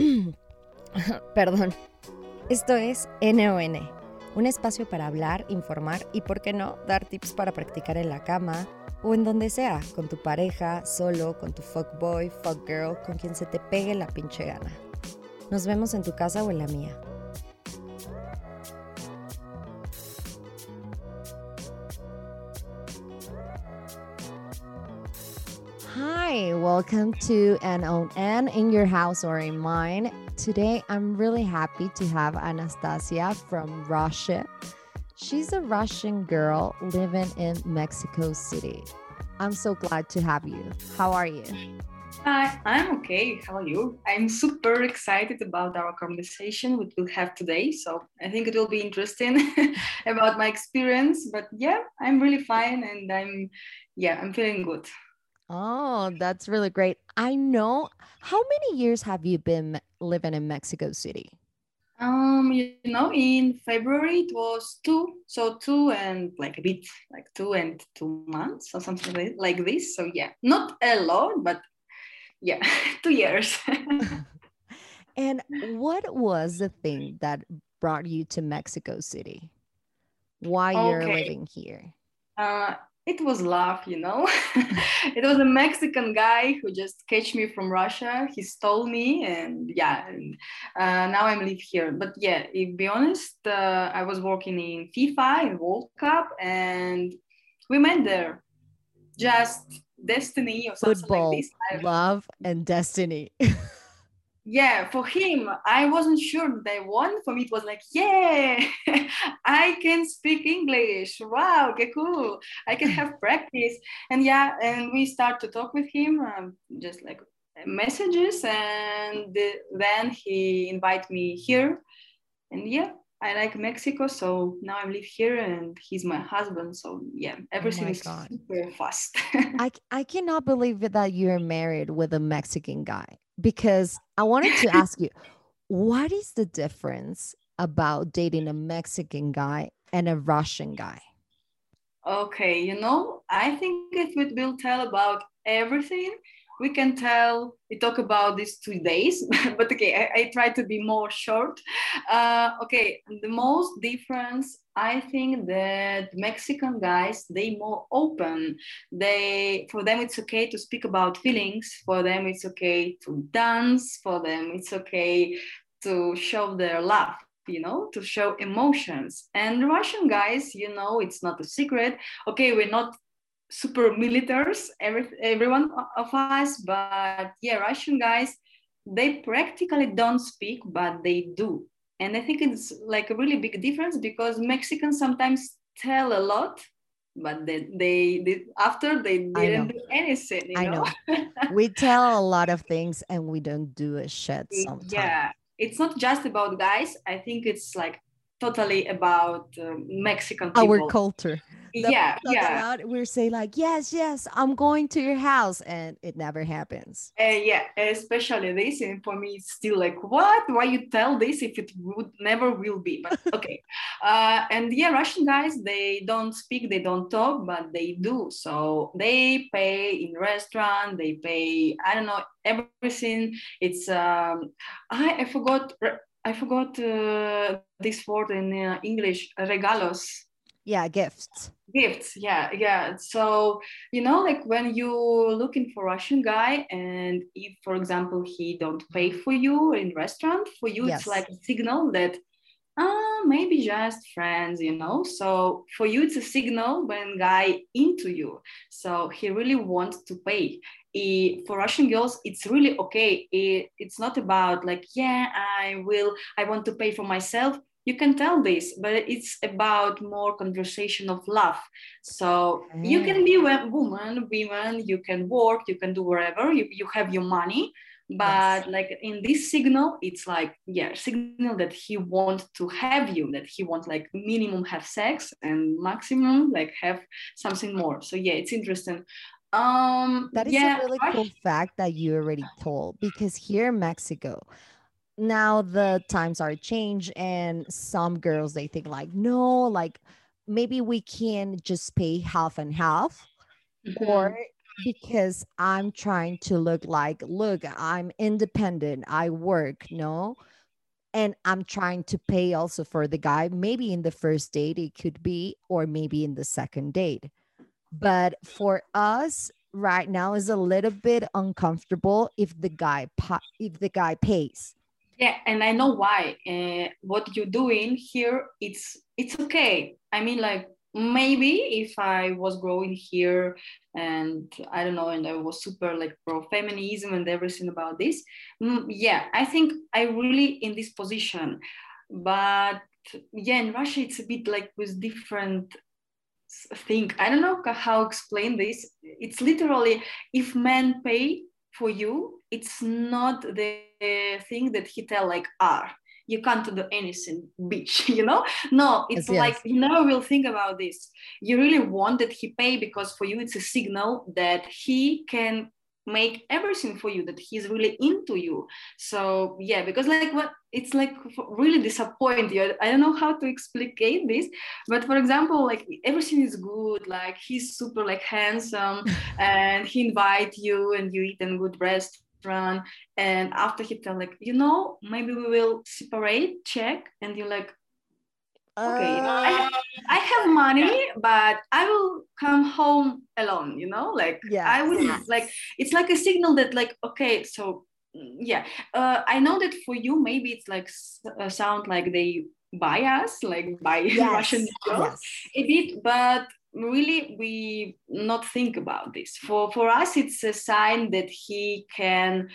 Perdón. Esto es NON, un espacio para hablar, informar y, por qué no, dar tips para practicar en la cama o en donde sea, con tu pareja, solo, con tu fuckboy, fuckgirl, con quien se te pegue la pinche gana. Nos vemos en tu casa o en la mía. Welcome to an NON in your house or in mine. Today, I'm really happy to have Anastasia from Russia. She's a Russian girl living in Mexico City. I'm so glad to have you. How are you? Hi, I'm okay. How are you? I'm super excited about our conversation we will have today. So I think it will be interesting about my experience. But yeah, I'm really fine and I'm yeah, I'm feeling good. Oh, that's really great. I know. How many years have you been living in Mexico City? Um, you know, in February it was two, so two and like a bit, like two and two months or something like this. So yeah, not a lot, but yeah, two years. and what was the thing that brought you to Mexico City? Why you're living here? Uh, it was love, you know. it was a Mexican guy who just catch me from Russia. He stole me, and yeah, and, uh, now I'm live here. But yeah, to be honest, uh, I was working in FIFA in World Cup, and we met there. Just destiny or something Football, like this. love, and destiny. yeah for him i wasn't sure that they won for me it was like yeah i can speak english wow okay cool i can have practice and yeah and we start to talk with him um, just like messages and then he invite me here and yeah I like Mexico, so now I live here, and he's my husband. So yeah, everything oh is God. super fast. I I cannot believe that you're married with a Mexican guy because I wanted to ask you, what is the difference about dating a Mexican guy and a Russian guy? Okay, you know, I think it will tell about everything. We can tell, we talk about these two days, but okay, I, I, try to be more short. Uh, okay, the most difference I think that Mexican guys they more open. They for them it's okay to speak about feelings. For them it's okay to dance. For them it's okay to show their love. You know, to show emotions. And Russian guys, you know, it's not a secret. Okay, we're not super militaries, every, everyone of us, but yeah, Russian guys, they practically don't speak, but they do. And i think it's like a really big difference because mexicans sometimes tell a lot but they, they, they after they didn't do anything you know? i know? we tell a lot of things and we don't do a shit sometimes. yeah it's not just about guys. I think it's like totally about uh, Mexican people. Our culture. yeah, yeah. About, we're saying like, yes, yes, I'm going to your house, and it never happens. Uh, yeah, especially this, and for me, it's still like, what? Why you tell this if it would never will be? But okay. uh, and yeah, Russian guys, they don't speak, they don't talk, but they do. So they pay in restaurant, they pay. I don't know everything. It's um, I I forgot I forgot uh, this word in uh, English, regalos. Yeah, gifts. Gifts, yeah, yeah. So, you know, like when you're looking for Russian guy and if, for example, he don't pay for you in restaurant, for you, yes. it's like a signal that uh, maybe just friends, you know. So for you, it's a signal when guy into you. So he really wants to pay it, for Russian girls, it's really okay. It, it's not about like, yeah, I will, I want to pay for myself. You can tell this, but it's about more conversation of love. So mm. you can be a woman, women, you can work, you can do whatever, you, you have your money. But yes. like in this signal, it's like, yeah, signal that he wants to have you, that he wants like minimum have sex and maximum like have something more. So yeah, it's interesting. Um, that is yeah, a really cool fact that you already told because here in Mexico, now the times are changed and some girls they think like no like maybe we can just pay half and half mm-hmm. or because I'm trying to look like, look, I'm independent, I work, no? And I'm trying to pay also for the guy. Maybe in the first date, it could be, or maybe in the second date. But for us, right now is a little bit uncomfortable if the guy if the guy pays. Yeah and i know why uh, what you're doing here it's it's okay. I mean like maybe if i was growing here and i don't know and i was super like pro feminism and everything about this mm, yeah i think i really in this position. But yeah in russia it's a bit like with different thing i don't know how explain this. It's literally if men pay for you it's not the thing that he tell like are you can't do anything bitch you know? No it's yes, like yes. you never will think about this. You really want that he pay because for you it's a signal that he can make everything for you that he's really into you. So yeah because like what it's like really disappointing i don't know how to explicate this but for example like everything is good. Like he's super like handsome and he invite you and you eat in good restaurant. And after he tell like you know maybe we will separate check and you're like okay uh, I, I, have money but i will come home alone you know like yeah i will like it's like a signal that like okay so mm, yeah. Uh, i know that for you maybe it's like uh, sound like they buy us like buy yes. russian girls yes. a bit but really we not think about this. For for us it's a sign that he can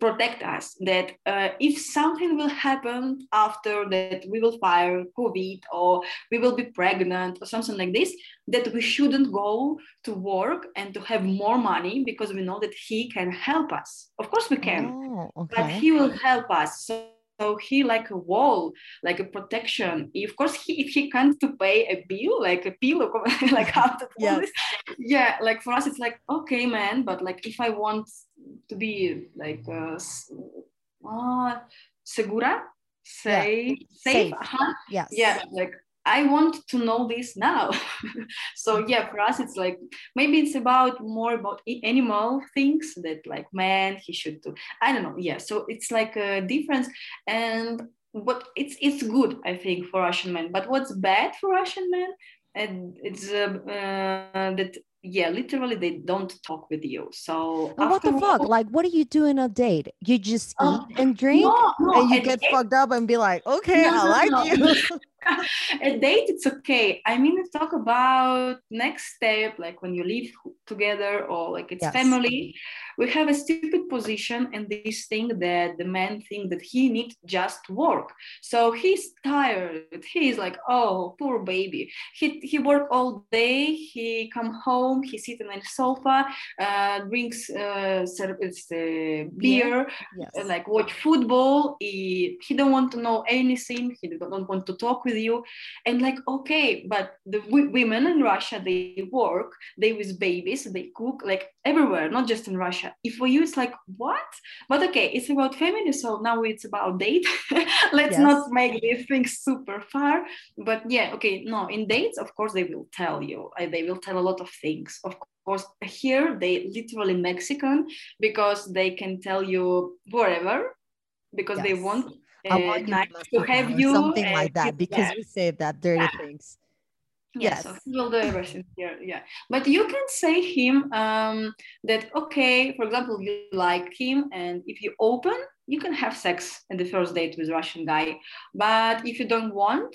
protect us that uh, if something will happen after that we will fire covid or we will be pregnant or something like this that we shouldn't go to work and to have more money because we know that he can help us of course we can oh, okay. but he will help us so so he like a wall like a protection of course he, if he can't to pay a bill like a bill like how to yes. yeah like for us it's like okay man but like if i want to be like uh, uh segura safe yeah. safe, safe. Uh-huh. yes yeah like I want to know this now. so yeah, for us, it's like maybe it's about more about animal things that like man he should do. I don't know. Yeah, so it's like a difference, and what it's it's good I think for Russian men. But what's bad for Russian men, and it's uh, uh, that yeah literally they don't talk with you so what the fuck like what do you do in a date you just uh, eat and drink no, no, and you get date, fucked up and be like okay no, i like you a date it's okay i mean talk about next step like when you live together or like it's yes. family we have a stupid position and this thing that the man think that he needs just work. So he's tired. He's like oh poor baby. He, he work all day. He come home. He sit on the sofa uh, drinks uh, it's, uh, beer yes. like watch football. He, he don't want to know anything. He don't want to talk with you. And like okay but the w- women in russia they work. They with babies. They cook like everywhere not just in russia if for you it's like what but okay it's about family so now it's about date let's yes. not make these things super far but yeah okay no in dates of course they will tell you uh, they will tell a lot of things of course here they literally mexican because they can tell you whatever because yes. they want I want nice to have you something like that because we say that dirty yeah. things. Yes, yeah, so he will do everything here. Yeah, but you can say him um, that okay. For example, you like him, and if you open, you can have sex in the first date with Russian guy. But if you don't want,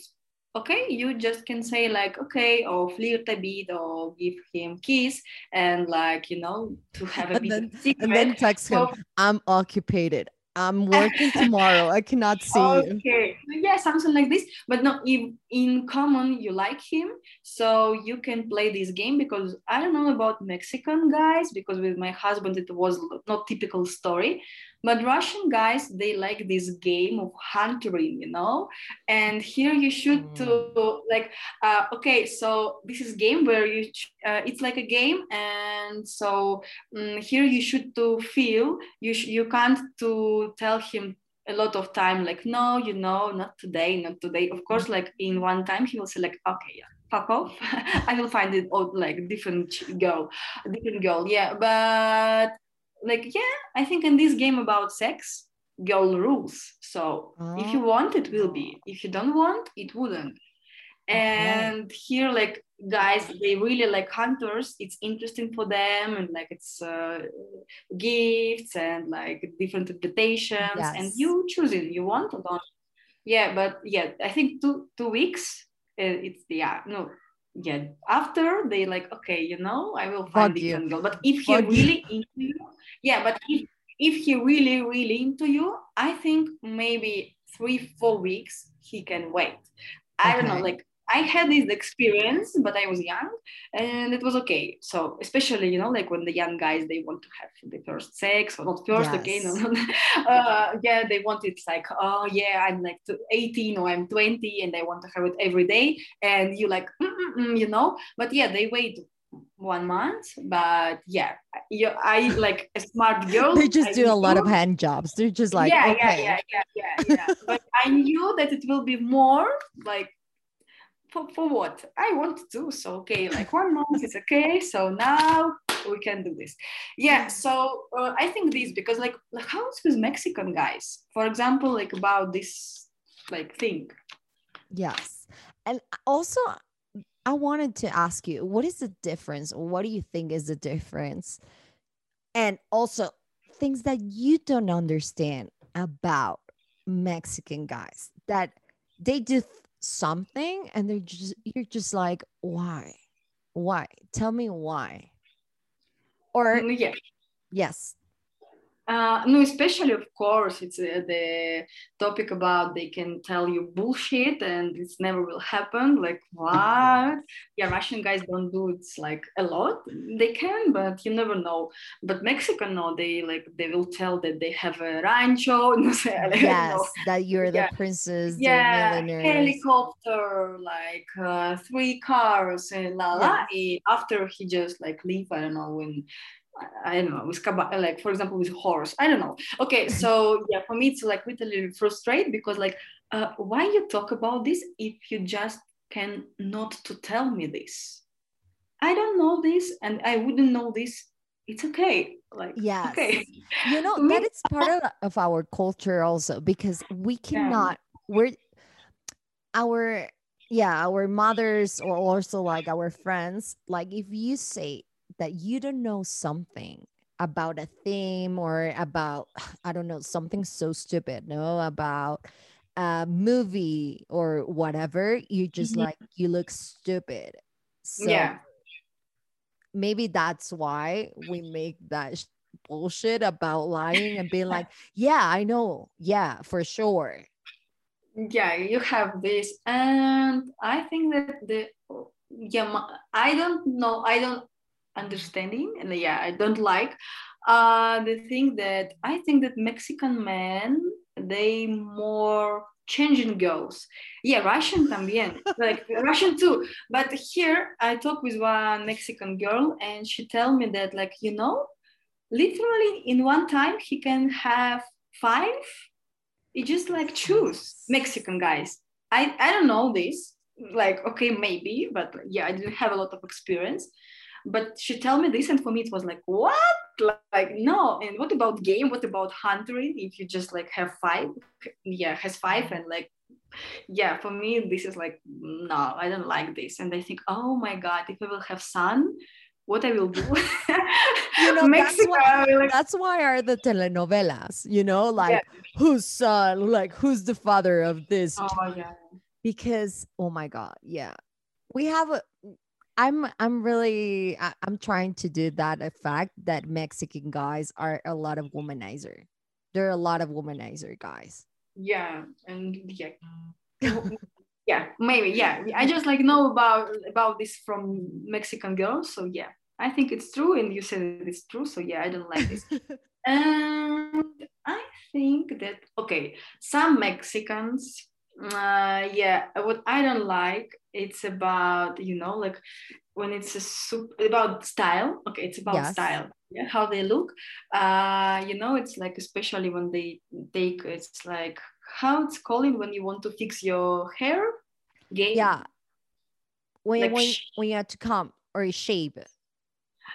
okay, you just can say like okay, or flirt a bit, or give him kiss, and like you know to have a and bit then. And then text him, "I'm occupied. I'm working tomorrow. I cannot see okay. you. Yeah, something like this. But no, in, in common, you like him. So you can play this game because I don't know about Mexican guys, because with my husband, it was not typical story. But Russian guys, they like this game of hunting, you know. And here you should mm. to like, uh, okay, so this is game where you, uh, it's like a game, and so um, here you should to feel you sh- you can't to tell him a lot of time like no you know not today not today of course like in one time he will say like okay yeah fuck off i will find it out like different girl different girl yeah but like yeah i think in this game about sex girl rules. So oh. if you want it will be. If you don't want it wouldn't. And okay. here like guys they really like hunters. It's interesting for them and like it's uh, gifts and like different invitations yes. and you choosing you want or don't. Yeah but yeah i think two two weeks uh, it's yeah no yeah after they like okay you know i will find the girl but if he really into you yeah but if if he really really into you i think maybe three four weeks he can wait. I okay. don't know like I had this experience, but I was young and it was okay. So especially, you know, like when the young guys, they want to have the first sex or not first, yes. okay, no, no, uh, yeah, they want it like, oh yeah, I'm like 18 or I'm 20 and they want to have it every day. And you like, you know, but yeah, they wait one month but yeah you, i like a smart girl they just I do a lot of hand jobs they're just like yeah okay. yeah yeah yeah yeah, yeah. but i knew that it will be more like for, for what I want to do. So, okay, like one month is okay. So now we can do this. Yeah. So uh, I think this because like, how's with Mexican guys, for example, like about this like thing. Yes. And also, I wanted to ask you, what is the difference? What do you think is the difference? And also, things that you don't understand about Mexican guys that they do something and they're just you're just like why? Why? Tell me why. Or yeah yes uh, no, especially of course, it's uh, the topic about they can tell you bullshit and it's never will happen. Like what? Yeah, Russian guys don't do it like a lot. They can, but you never know. But Mexican, no, they like they will tell that they have a rancho. yes, know. that you're the yeah. princess. Yeah, helicopter, like uh, three cars and la la. Yeah. After he just like leave, I don't know when I don't know, with like for example with horse. I don't know. Okay, so yeah, for me it's like literally frustrated because like uh, why you talk about this if you just can not to tell me this? I don't know this and I wouldn't know this. It's okay. Like yeah, okay. You know that it's part of, of our culture also because we cannot. Yeah. We're our yeah our mothers or also like our friends like if you say that you don't know something about a theme or about i don't know something so stupid no about a movie or whatever. You just mm-hmm. like you look stupid. So yeah. maybe that's why we make that sh- bullshit about lying and being like yeah i know. Yeah for sure. Yeah you have this and i think that the yeah i don't know i don't understanding and yeah i don't like uh the thing that i think that mexican men they more changing girls. Yeah russian también like russian too. But here i talk with one mexican girl and she tell me that like you know literally in one time he can have five. He just like choose mexican guys. I i don't know this like okay maybe but yeah i didn't have a lot of experience but she tell me this and for me it was like what like no and what about game what about hunting if you just like have five yeah has five and like yeah for me this is like no i don't like this and i think oh my god if i will have son what I will do. you know, Mexico, that's why, like, that's why are the telenovelas, you know, like yeah. whose son, like who's the father of this? Oh yeah. Because oh my God, yeah. We have a I'm I'm really I'm trying to do that effect that Mexican guys are a lot of womanizer. There are a lot of womanizer guys. Yeah, and yeah. yeah, maybe yeah. I just like know about about this from Mexican girls, so yeah. I think it's true and you said it's true, so yeah, I don't like this. and I think that okay, some Mexicans uh yeah what i don't like it's about you know like when it's a soup about style okay it's about yes. style yeah how they look uh you know it's like especially when they take it's like how it's calling when you want to fix your hair game yeah when like when, when you have to come or shape.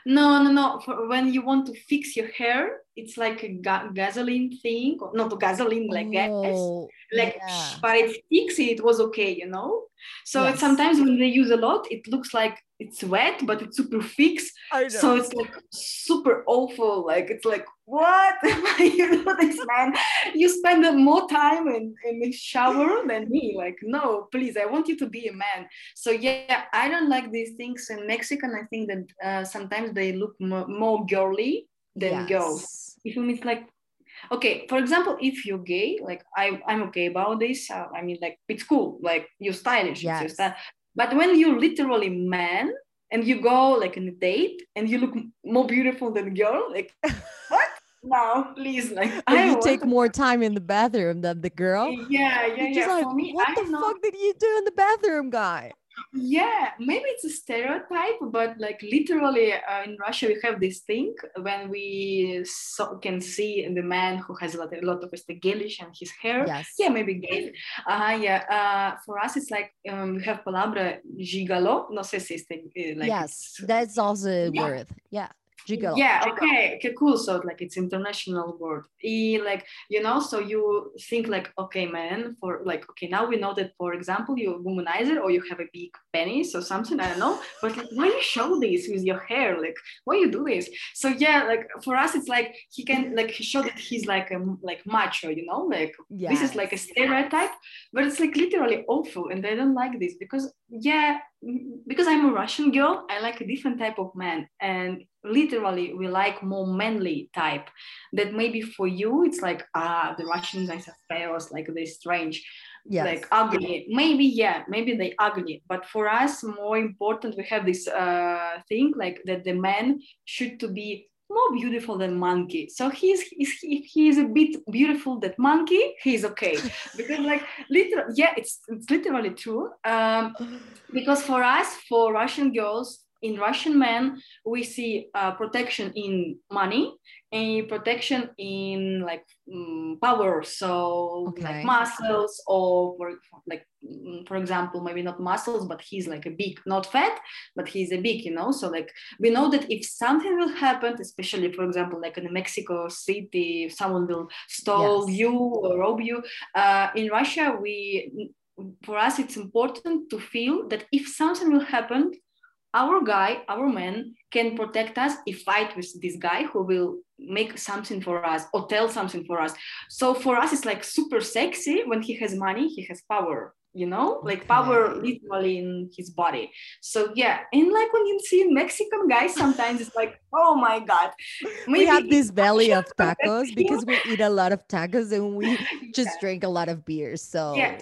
No, no, no. For when you want to fix your hair, it's like a ga- gasoline thing, not a gasoline, like gas. Oh, Like, yeah. but it sticks. It was okay, you know. So Yes. it's sometimes when they use a lot, it looks like it's wet, but it's super fixed. So it's like super awful. Like it's like, what? you do this, man? You spend more time in, in the shower than me. Like, no, please, I want you to be a man. So yeah, I don't like these things in Mexican. I think that uh, sometimes they look mo- more girly than girls. If you mean like, okay, for example, if you're gay, like I, I'm okay about this. Uh, I mean, like it's cool. Like you're stylish. Yes. style. But when you're literally man and you go like on a date and you look more beautiful than a girl, like what? No, please, like Or I you take to- more time in the bathroom than the girl. Yeah, yeah, You're yeah. just like, me, what I the know. fuck did you do in the bathroom, guy? Yeah, maybe it's a stereotype, but like literally uh, in Russia, we have this thing when we so, can see the man who has a lot, a lot of gelish and his hair. Yes. Yeah, maybe gay. Uh, yeah. Uh, for us, it's like um, we have palabra gigolo. No sé si este, uh, like yes, that's also a Yeah. word. Yeah. Gigolo. Yeah, okay, okay, cool. So like it's international word. E, like you know, so you think like, okay, man, for like, okay, now we know that for example, you're a womanizer or you have a big penis or something. I don't know, but like, why you show this with your hair? Like, why you do this? So yeah, like for us, it's like he can like he show that he's like a like macho, you know, like this is like a stereotype, but it's like literally awful, and I don't like this because yeah, because I'm a Russian girl, I like a different type of man, and literally we like more manly type. That maybe for you it's like ah, the Russian guys are chaos, like they're strange, Yes. like ugly. Maybe yeah, maybe they ugly, but for us more important we have this uh thing like that the man should to be more beautiful than monkey. So he's, he's if he is a bit beautiful that monkey, he's okay. Because like literally, yeah, it's it's literally true. Um, because for us, for Russian girls, in Russian men, we see uh, protection in money and protection in like mm, power. So Okay. like muscles or for, like mm, for example, maybe not muscles, but he's like a big, not fat, but he's a big, you know. So like we know that if something will happen, especially for example, like in Mexico City, if someone will stole Yes. you or rob you, uh, in Russia we for us it's important to feel that if something will happen our guy our man can protect us if fight with this guy who will make something for us or tell something for us so for us it's like super sexy when he has money he has power you know like power literally in his body so yeah and like when you see mexican guys sometimes it's like oh my god we have this belly of tacos because we eat a lot of tacos and we just Yeah. drink a lot of beer. So Yeah.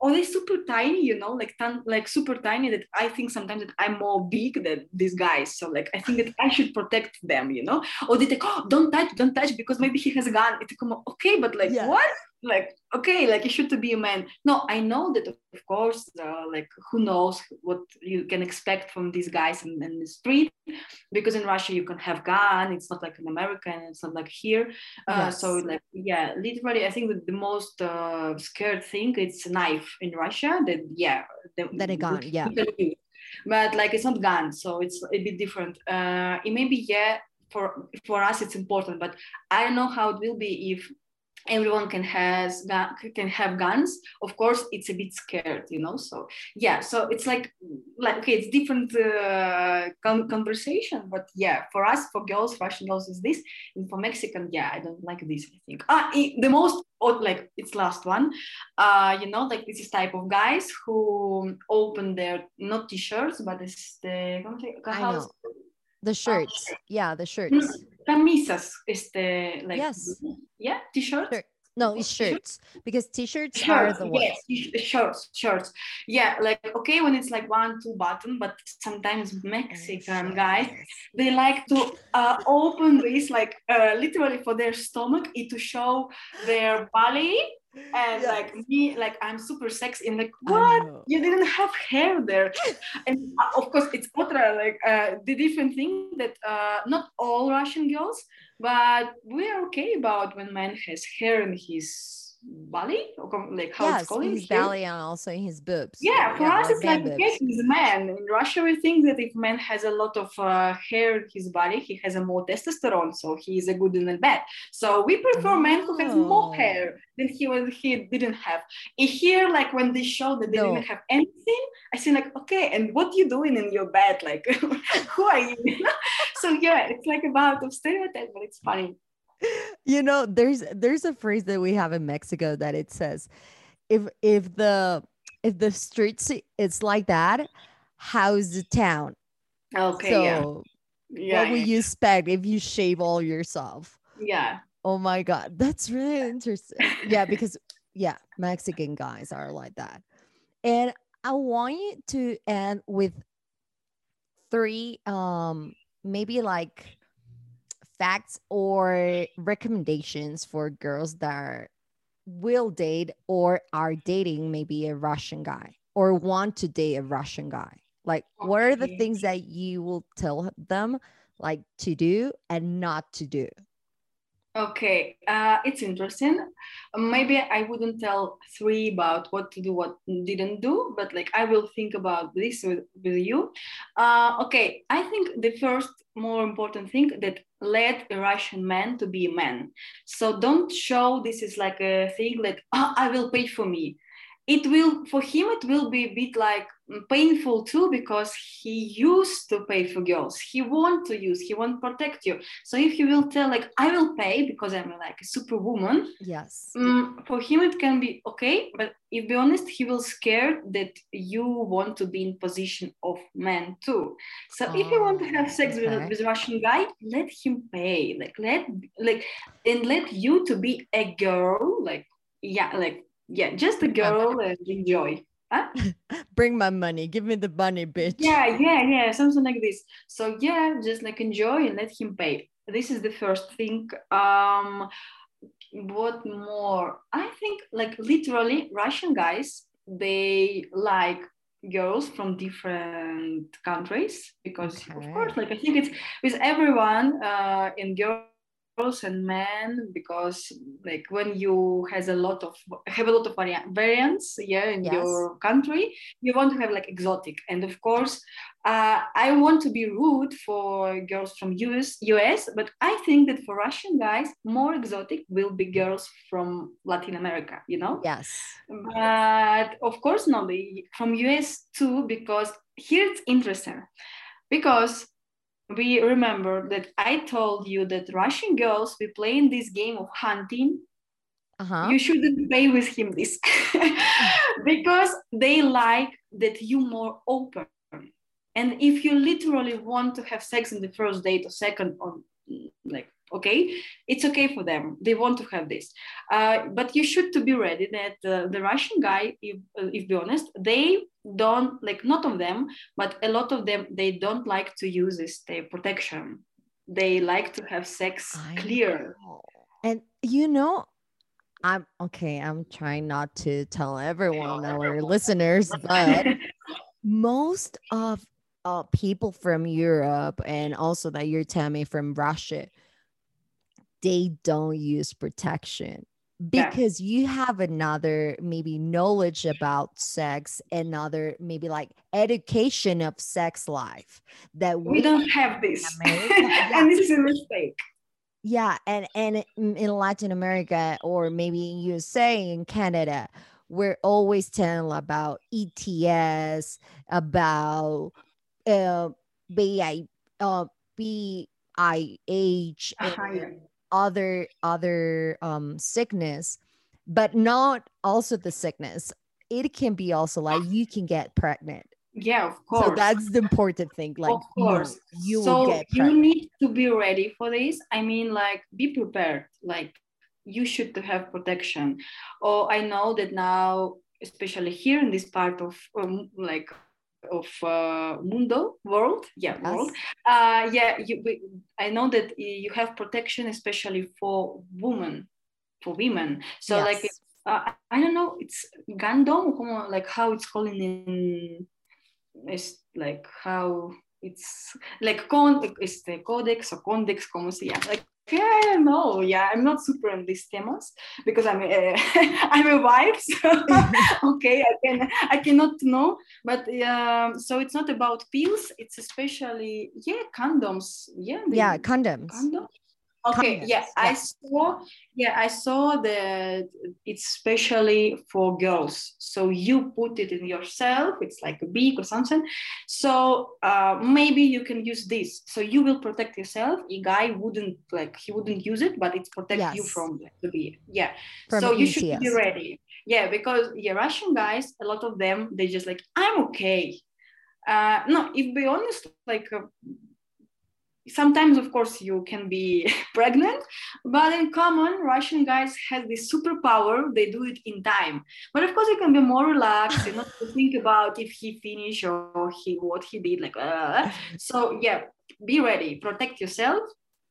Or they're super tiny, you know, like tan- like super tiny that I think sometimes that I'm more big than these guys. So like I think that I should protect them, you know. Or they think, oh, don't touch, don't touch because maybe he has a gun. It's come okay, but like Yeah. what? Like okay, like you should to be a man. No, I know that of course, uh, like who knows what you can expect from these guys in, in the street, because in Russia you can have gun. It's not like in America and it's not like here. Uh, So like yeah, literally, I think that the most uh, scared thing it's a knife in Russia. That yeah, the, That a gun, yeah. we can use. But like it's not gun, so it's a bit different. Uh, it may be yeah for for us it's important, but I don't know how it will be if everyone can has can have guns. Of course it's a bit scared you know so yeah so it's like like okay it's different uh, con- conversation but yeah for us for girls russian girls is this and for mexican yeah i don't like this i think. Ah the most odd like it's last one. Uh you know like this is type of guys who open their not t-shirts but it's the I know. The shirts. Yeah, the Mm, shirts. camisas este like Yes. yeah t-shirts Shirt. No, it's shirts because t-shirts are shirts the ones. yes shirts shirts yeah like okay when it's like one two button but sometimes mexican guys they like to uh, open this like uh, literally for their stomach it to show their belly and Yes. like me like i'm super sexy and like what? you didn't have hair there. And uh, of course it's ultra like uh, the different thing that uh, not all russian girls but we are okay about when man has hair in his belly, or like how yes, it's called his belly and also in his boobs. Yeah, for us it's like okay, he's a man. In Russia, we think that if man has a lot of uh, hair in his body, he has a more testosterone, so he is a good in a bad. So we prefer men who has more Oh. hair than he was he didn't have. In here, like when they show that they No. didn't have anything, I see like okay, and what you doing in your bed? Like who are you? so yeah, it's like about of stereotype, but it's funny. You know there's there's a phrase that we have in mexico that it says if if the if the streets it's like that how's the town? Okay, so yeah, yeah, what yeah. you expect if you shave all yourself? Yeah. oh my god that's really interesting. Yeah because yeah mexican guys are like that. And i want you to end with three um maybe like facts or recommendations for girls that are, will date or are dating maybe a russian guy or want to date a russian guy? Like what are the things that you will tell them like to do and not to do Okay, uh, it's interesting. Maybe I wouldn't tell three about what to do, what didn't do, but like I will think about this with, with you. Uh, okay, I think the first more important thing that led a Russian man to be a man. So don't show this is like a thing that "Ah, I will pay for me. It will for him it will be a bit like painful too because he used to pay for girls. He want to use, he want to protect you. So if you will tell like I will pay because I'm like a superwoman, yes mm, for him it can be okay. But if be honest, he will scared that you want to be in position of man too. So if you want to have sex with, Okay. a, with a Russian guy, let him pay. Like let like and let you to be a girl. Like yeah, like yeah, just a girl and enjoy. Huh? bring my money give me the money bitch Yeah, yeah, yeah, something like this. So yeah, just like enjoy and let him pay. This is the first thing. Um, what more? I think like literally Russian guys they like girls from different countries because of course like I think it's with everyone uh, in girls and men because like when you has a lot of have a lot of vari- variants yeah in Yes. your country you want to have like exotic. And of course uh, i want to be rude for girls from us us but i think that for russian guys more exotic will be girls from latin america you know? Yes. But of course not the, from us too because here it's interesting. Because we remember that i told you that russian girls we play in this game of hunting. Uh-huh. You shouldn't play with him this because they like that you more open. And if you literally want to have sex in the first date or second or like okay? It's okay for them. They want to have this. Uh, but you should to be ready that uh, the russian guy if, uh, if be honest they don't like not of them but a lot of them they don't like to use this uh, protection. They like to have sex I clear. know. and you know i'm okay i'm trying not to tell everyone our listeners but most of uh, people from Europe and also that you're telling me from Russia, they don't use protection Yeah. because you have another maybe knowledge about sex, another maybe like education of sex life that we don't have this yeah. and this is a mistake yeah and and in in latin america or maybe in usa in canada we're always telling about ets about uh, BI, uh, VIH Uh-huh, yeah. Other other um sickness but not also the sickness. It can be also like you can get pregnant. Yeah of course. so that's the important thing like of course. no, you so will get you need to be ready for this. I mean like be prepared. Like you should have protection. Or i know that now especially here in this part of um, like of uh, mundo world? Yeah Yes. world. Uh yeah you, we, i know that you have protection especially for women for women. So like uh, i don't know it's gandom como like how it's called in it's like how it's like con este codex or condex como se llama like yeah, know. Yeah, I'm not super in these temas because I'm a, I'm a wife. So okay, I can I cannot know. But um, so it's not about pills. It's especially yeah condoms. Yeah. Yeah, condoms. Condoms okay yeah, yeah, i saw yeah i saw that it's especially for girls. So you put it in yourself it's like a beak or something. So uh, maybe you can use this. So you will protect yourself. A guy wouldn't like he wouldn't use it but it protects yes. you from the bee yeah. From so you should be ready. Yeah because yeah russian guys a lot of them they just like i'm okay. Uh, no if be honest like uh, sometimes of course you can be pregnant but in common russian guys have this superpower they do it in time. But of course you can be more relaxed and not to think about if he finished or he what he did like uh. so yeah be ready. Protect yourself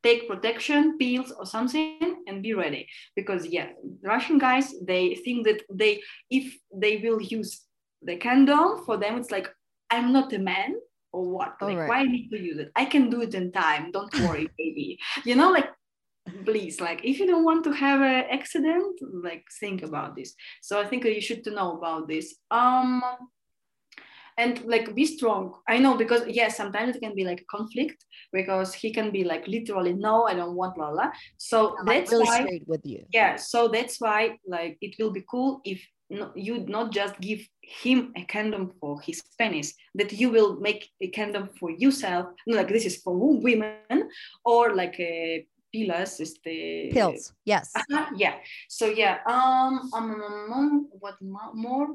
take protection pills or something and be ready. Because yeah russian guys they think that they if they will use the condom for them it's like i'm not a man or what? Like right. why I need to use it? I can do it in time. Don't worry baby. You know like please like if you don't want to have an accident like think about this. So I think you should know about this. Um and like be strong. I know because yes yeah, sometimes it can be like a conflict because he can be like literally no i don't want blah blah. So I'm that's really why with you. Yeah so that's why like it will be cool if no, you not just give him a condom for his penis that you will make a condom for yourself like this is for women or like a pilas este pills yes. Uh-huh, yeah. So yeah um, um, um, um what more?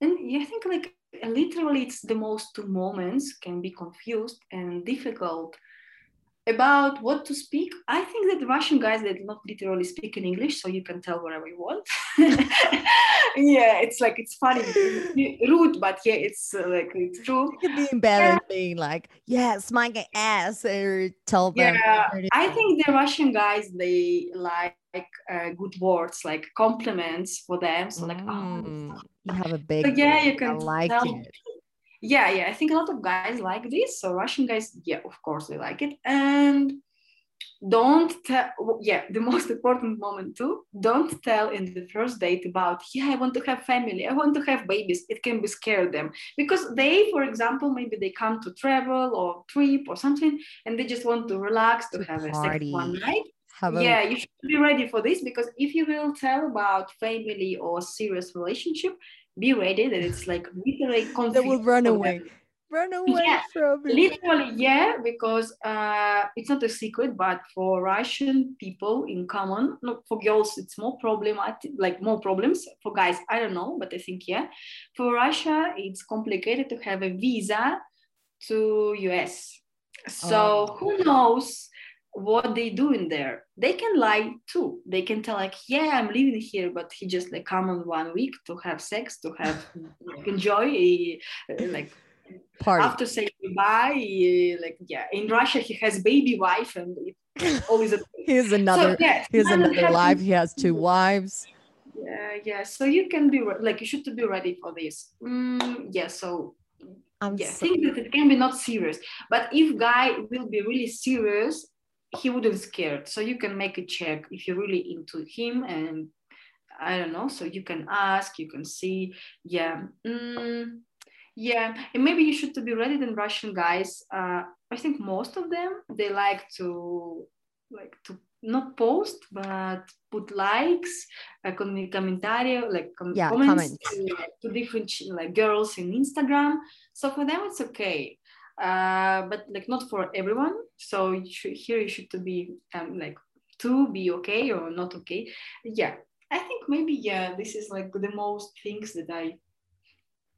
And yeah, i think like literally it's the most two moments can be confused and difficult about what to speak. I think that the russian guys they not literally speak in english so you can tell whatever you want. Yeah it's like it's funny rude but yeah it's uh, like it's true. You can be embarrassed yeah. being like yeah smack an ass or tell them yeah i think the russian guys they like uh, good words like compliments for them so like mm, oh, you have a big so yeah you can I like tell, it yeah yeah i think a lot of guys like this so russian guys yeah of course they like it. And don't tell yeah the most important moment too don't tell in the first date about yeah i want to have family i want to have babies. It can be scare them. Because they for example maybe they come to travel or trip or something and they just want to relax to, to have party. a sex one night. Yeah you should be ready for this because if you will tell about family or serious relationship be ready that it's like literally conflict. They will run away. Run away yeah, from it. Literally, yeah, because uh, it's not a secret, but for Russian people in common, look, for girls, it's more problematic, like more problems. For guys, I don't know, but I think, yeah. For Russia, it's complicated to have a visa to US. So oh. who knows what they do in there. They can lie too. They can tell like yeah i'm living here but he just like come on one week to have sex to have like, enjoy eh, eh, like Party. after saying goodbye eh, like yeah. In russia he has baby wife and always a here's another so, yeah, here's another life. He has two wives. Yeah yeah. So you can be like you should be ready for this. Mm, yeah so I'm yeah, so- think that it can be not serious. But if guy will be really serious, he wouldn't scared. So you can make a check if you're really into him and i don't know so you can ask you can see. Yeah mm, yeah. And maybe you should to be ready than russian guys uh, i think most of them they like to like to not post but put likes like commentary like com- yeah, comments, comments. To, to different like girls in instagram. So for them it's okay uh, but like not for everyone. So you should, here you should to be um, like to be okay or not okay. Yeah, I think maybe yeah, this is like the most things that I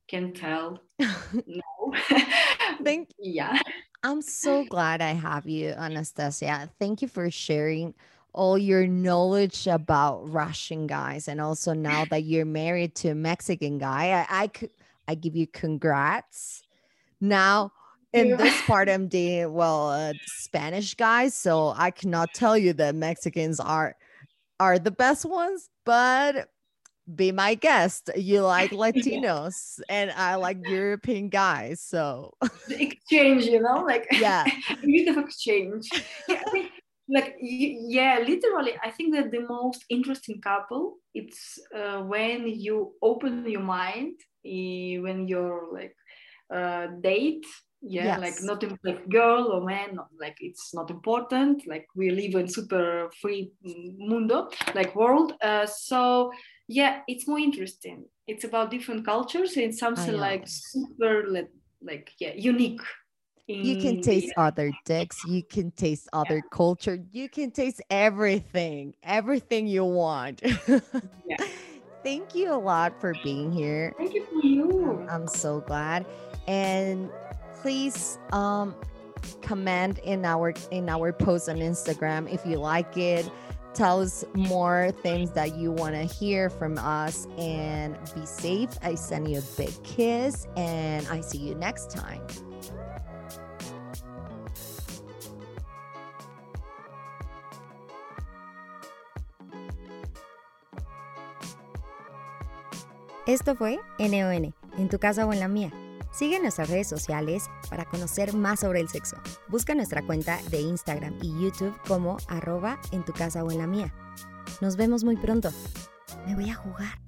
can tell. no, thank yeah. I'm so glad I have you, Anastasia. Thank you for sharing all your knowledge about Russian guys, and also now that you're married to a Mexican guy, I, I could I give you congrats. Now in this part i'm dating well uh, spanish guys so i cannot tell you that mexicans are are the best ones but be my guest. You like latinos and i like european guys so the exchange you know like yeah. of exchange. Yeah, like yeah literally i think that the most interesting couple it's uh, when you open your mind uh, when you're like uh, date yeah yes. like not like girl or man like it's not important. Like we live in super free mundo like world. Uh, so yeah it's more interesting. It's about different cultures. And something like super like, like yeah unique you can taste other dicks. You can taste other yeah. culture. You can taste everything everything you want. Yeah. thank you a lot for being here. Thank you for you. I'm so glad. And please um comment in our in our post on instagram if you like it. Tell us more things that you want to hear from us and be safe. I send you a big kiss and i see you next time. Esto fue NON, en tu casa o en la mía. Sigue nuestras redes sociales para conocer más sobre el sexo. Busca nuestra cuenta de Instagram y YouTube como arroba en tu casa o en la mía. Nos vemos muy pronto. Me voy a jugar.